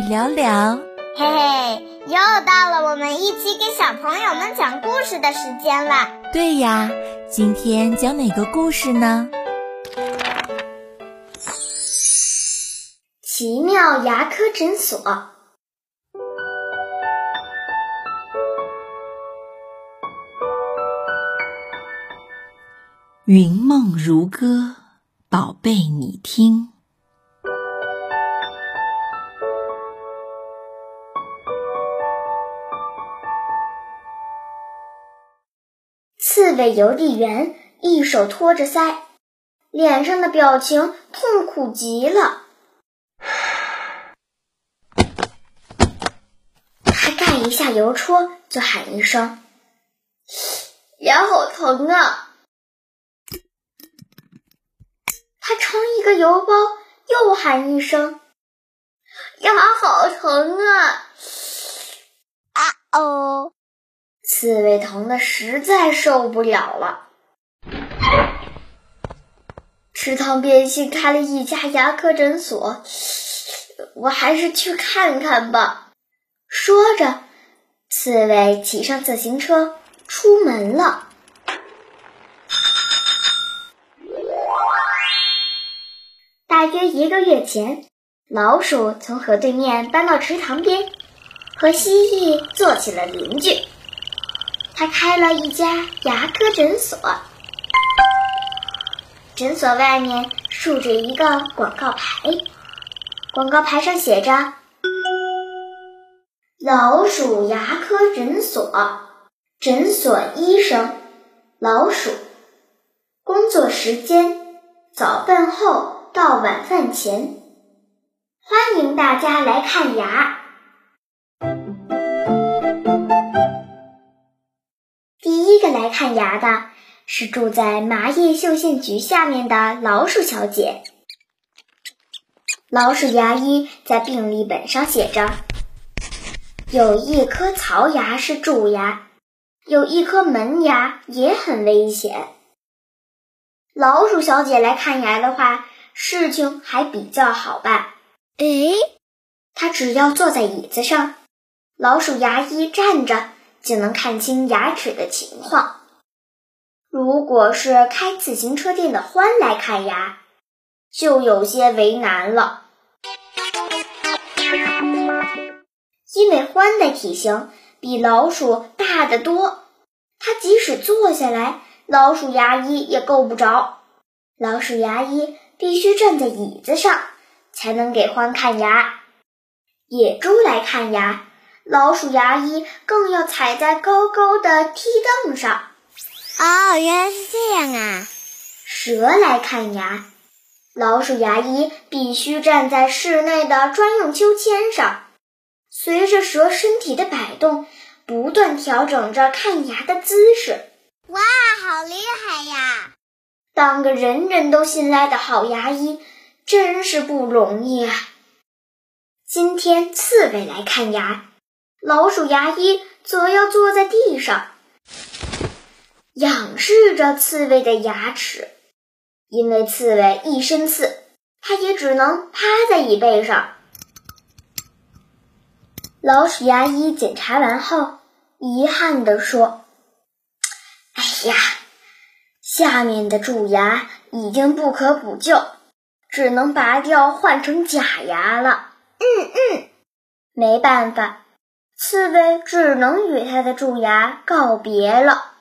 聊聊，嘿嘿，又到了我们一起给小朋友们讲故事的时间了。对呀，今天讲哪个故事呢？奇妙牙科诊所。云梦如歌，宝贝，你听。刺猬邮递员一手托着腮，脸上的表情痛苦极了。他盖一下邮戳，就喊一声：“牙好疼啊！”他盛一个邮包，又喊一声：“牙好疼啊！”啊哦！刺猬疼的实在受不了了。池塘边新开了一家牙科诊所，我还是去看看吧。说着，刺猬骑上自行车出门了。大约一个月前，老鼠从河对面搬到池塘边，和蜥蜴做起了邻居。他开了一家牙科诊所，诊所外面竖着一个广告牌，广告牌上写着：“老鼠牙科诊所，诊所医生老鼠，工作时间早饭后。”到晚饭前，欢迎大家来看牙。看牙的是住在麻叶绣线菊下面的老鼠小姐。老鼠牙医在病历本上写着：有一颗槽牙是蛀牙，有一颗门牙也很危险。老鼠小姐来看牙的话。事情还比较好办。哎，她只要坐在椅子上，老鼠牙医站着就能看清牙齿的情况。如果是开自行车店的欢来看牙，就有些为难了，因为欢的体型比老鼠大得多，它即使坐下来，老鼠牙医也够不着。老鼠牙医。必须站在椅子上才能给欢看牙。野猪来看牙，老鼠牙医更要踩在高高的梯凳上。哦，原来是这样啊！蛇来看牙，老鼠牙医必须站在室内的专用秋千上，随着蛇身体的摆动，不断调整着看牙的姿势。哇，好厉害呀！当个人人都信赖的好牙医，真是不容易啊！今天刺猬来看牙，老鼠牙医则要坐在地上，仰视着刺猬的牙齿。因为刺猬一身刺，它也只能趴在椅背上。老鼠牙医检查完后，遗憾地说：“哎呀！”下面的蛀牙已经不可补救，只能拔掉换成假牙了。嗯嗯，没办法，刺猬只能与它的蛀牙告别了。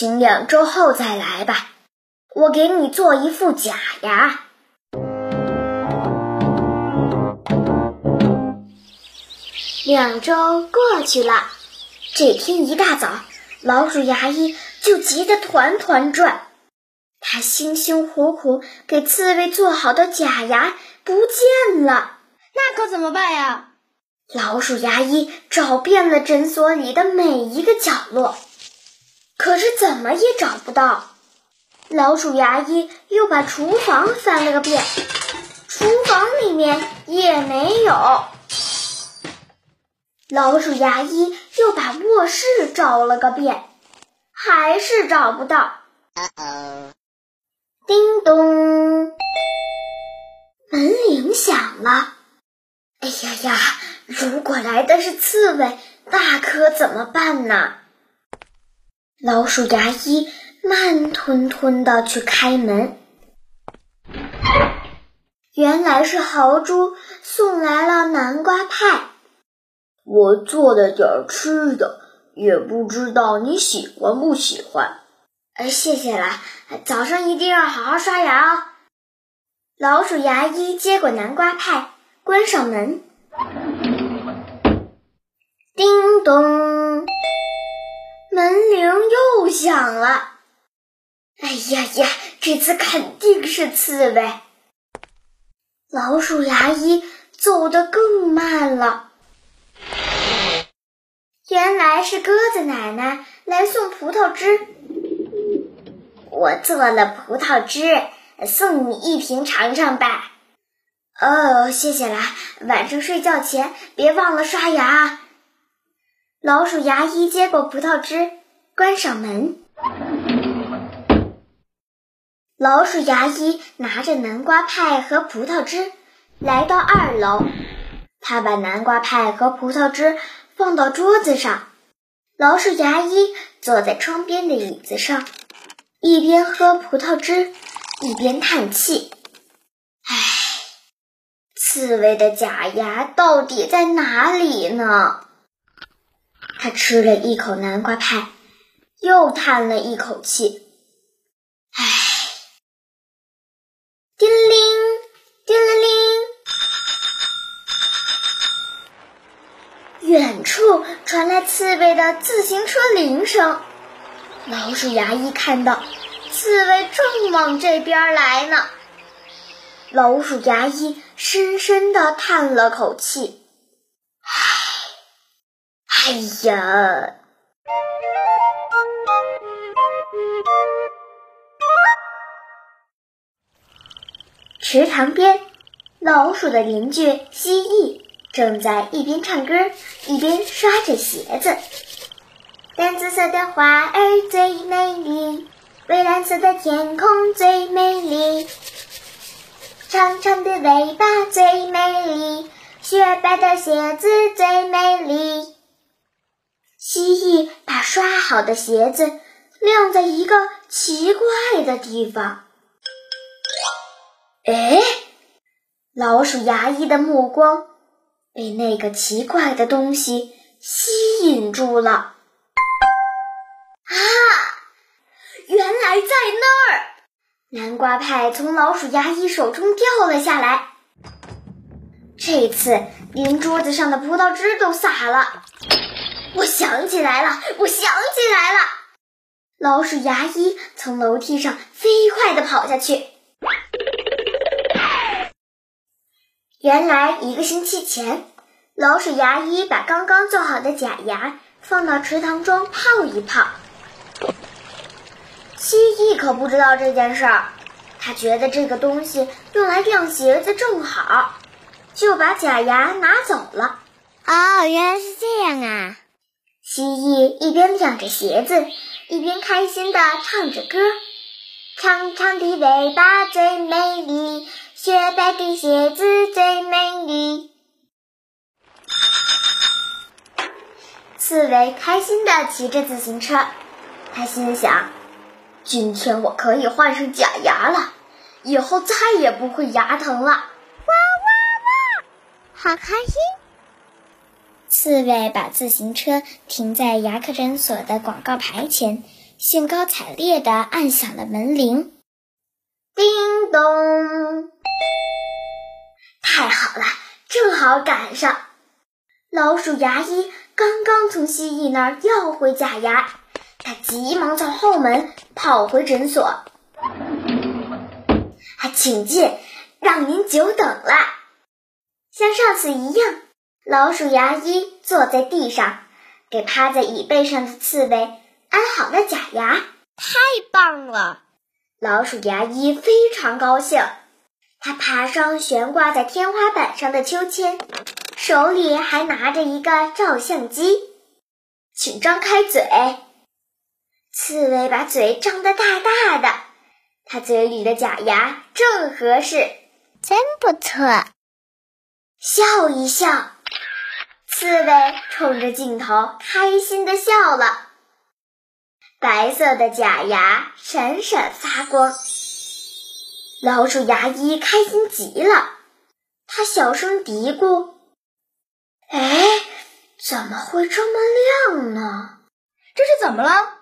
请两周后再来吧，我给你做一副假牙。两周过去了。这天一大早，老鼠牙医就急得团团转。他辛辛苦苦给刺猬做好的假牙不见了，那可怎么办呀？老鼠牙医找遍了诊所里的每一个角落，可是怎么也找不到。老鼠牙医又把厨房翻了个遍，厨房里面也没有。老鼠牙医又把卧室找了个遍，还是找不到。叮咚！门铃响了。哎呀呀！如果来的是刺猬，那可怎么办呢？老鼠牙医慢吞吞的去开门，原来是豪猪送来了南瓜派。我做了点吃的，也不知道你喜欢不喜欢。哎，谢谢啦，早上一定要好好刷牙哦。老鼠牙医接过南瓜派。关上门，叮咚，门铃又响了。哎呀呀，这次肯定是刺猬。老鼠牙医走得更慢了。原来是鸽子奶奶来送葡萄汁，我做了葡萄汁，送你一瓶尝尝吧。哦，谢谢啦！晚上睡觉前别忘了刷牙。老鼠牙医接过葡萄汁，关上门。老鼠牙医拿着南瓜派和葡萄汁来到二楼，他把南瓜派和葡萄汁放到桌子上。老鼠牙医坐在窗边的椅子上，一边喝葡萄汁，一边叹气。唉刺猬的假牙到底在哪里呢？他吃了一口南瓜派，又叹了一口气。唉，叮铃叮铃铃，远处传来刺猬的自行车铃声。老鼠牙医看到刺猬正往这边来呢。老鼠牙医深深的叹了口气：“唉，哎呀！”池塘边，老鼠的邻居蜥蜴正在一边唱歌一边刷着鞋子。淡紫色的花儿最美丽，蔚蓝色的天空最美丽。长长的尾巴最美丽，雪白的鞋子最美丽。蜥蜴把刷好的鞋子晾在一个奇怪的地方。哎，老鼠牙医的目光被那个奇怪的东西吸引住了。啊，原来在那儿！南瓜派从老鼠牙医手中掉了下来，这次连桌子上的葡萄汁都洒了。我想起来了，我想起来了！老鼠牙医从楼梯上飞快地跑下去。原来一个星期前，老鼠牙医把刚刚做好的假牙放到池塘中泡一泡。蜥蜴可不知道这件事儿，他觉得这个东西用来晾鞋子正好，就把假牙拿走了。哦，原来是这样啊！蜥蜴一边晾着鞋子，一边开心地唱着歌：“长长的尾巴最美丽，雪白的鞋子最美丽。”刺猬开心地骑着自行车，他心想。今天我可以换上假牙了，以后再也不会牙疼了。哇哇哇！好开心！刺猬把自行车停在牙科诊所的广告牌前，兴高采烈地按响了门铃。叮咚！太好了，正好赶上。老鼠牙医刚刚从蜥蜴那儿要回假牙。他急忙从后门跑回诊所，啊，请进，让您久等了。像上次一样，老鼠牙医坐在地上，给趴在椅背上的刺猬安好了假牙。太棒了！老鼠牙医非常高兴，他爬上悬挂在天花板上的秋千，手里还拿着一个照相机，请张开嘴。刺猬把嘴张得大大的，它嘴里的假牙正合适。真不错。笑一笑，刺猬冲着镜头开心的笑了，白色的假牙闪闪发光。老鼠牙医开心极了，他小声嘀咕：“哎，怎么会这么亮呢？这是怎么了？”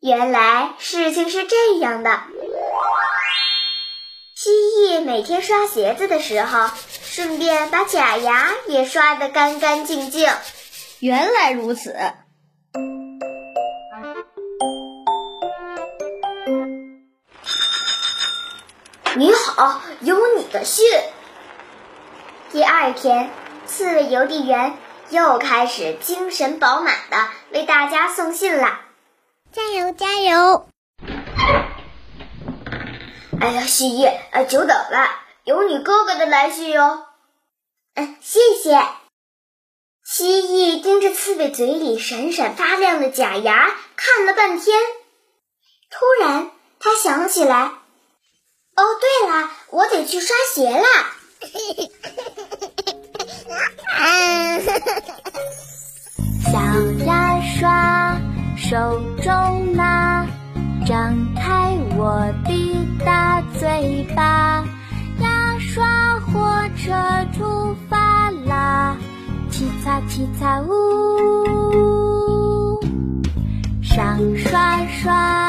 原来事情是这样的：蜥蜴每天刷鞋子的时候，顺便把假牙也刷得干干净净。原来如此。你好，有你的信。第二天，刺猬邮递员又开始精神饱满的为大家送信啦！加油，加油！哎呀，蜥蜴，哎，久等了，有你哥哥的来信哟。嗯，谢谢。蜥蜴盯着刺猬嘴里闪闪发亮的假牙看了半天，突然他想起来。哦，对了，我得去刷鞋啦。小牙刷手中拿，张开我的大嘴巴，牙刷火车出发啦！七彩七彩呜，上刷刷，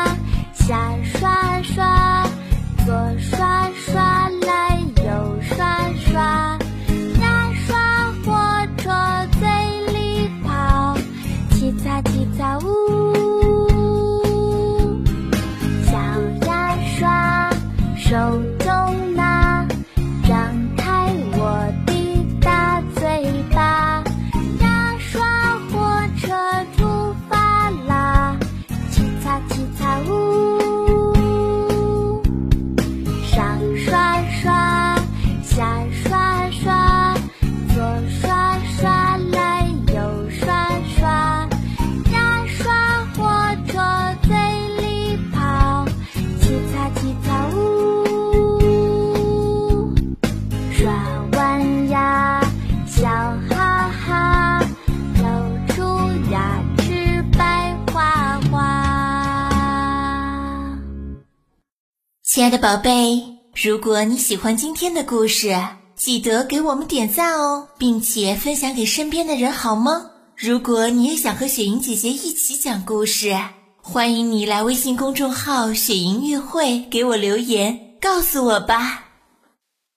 宝贝。如果你喜欢今天的故事，记得给我们点赞哦，并且分享给身边的人，好吗？如果你也想和雪莹姐姐一起讲故事，欢迎你来微信公众号“雪莹乐会”给我留言，告诉我吧。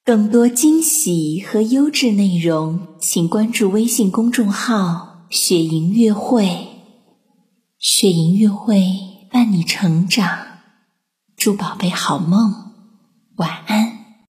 更多惊喜和优质内容，请关注微信公众号“雪莹乐会”。雪莹乐会伴你成长，祝宝贝好梦。晚安。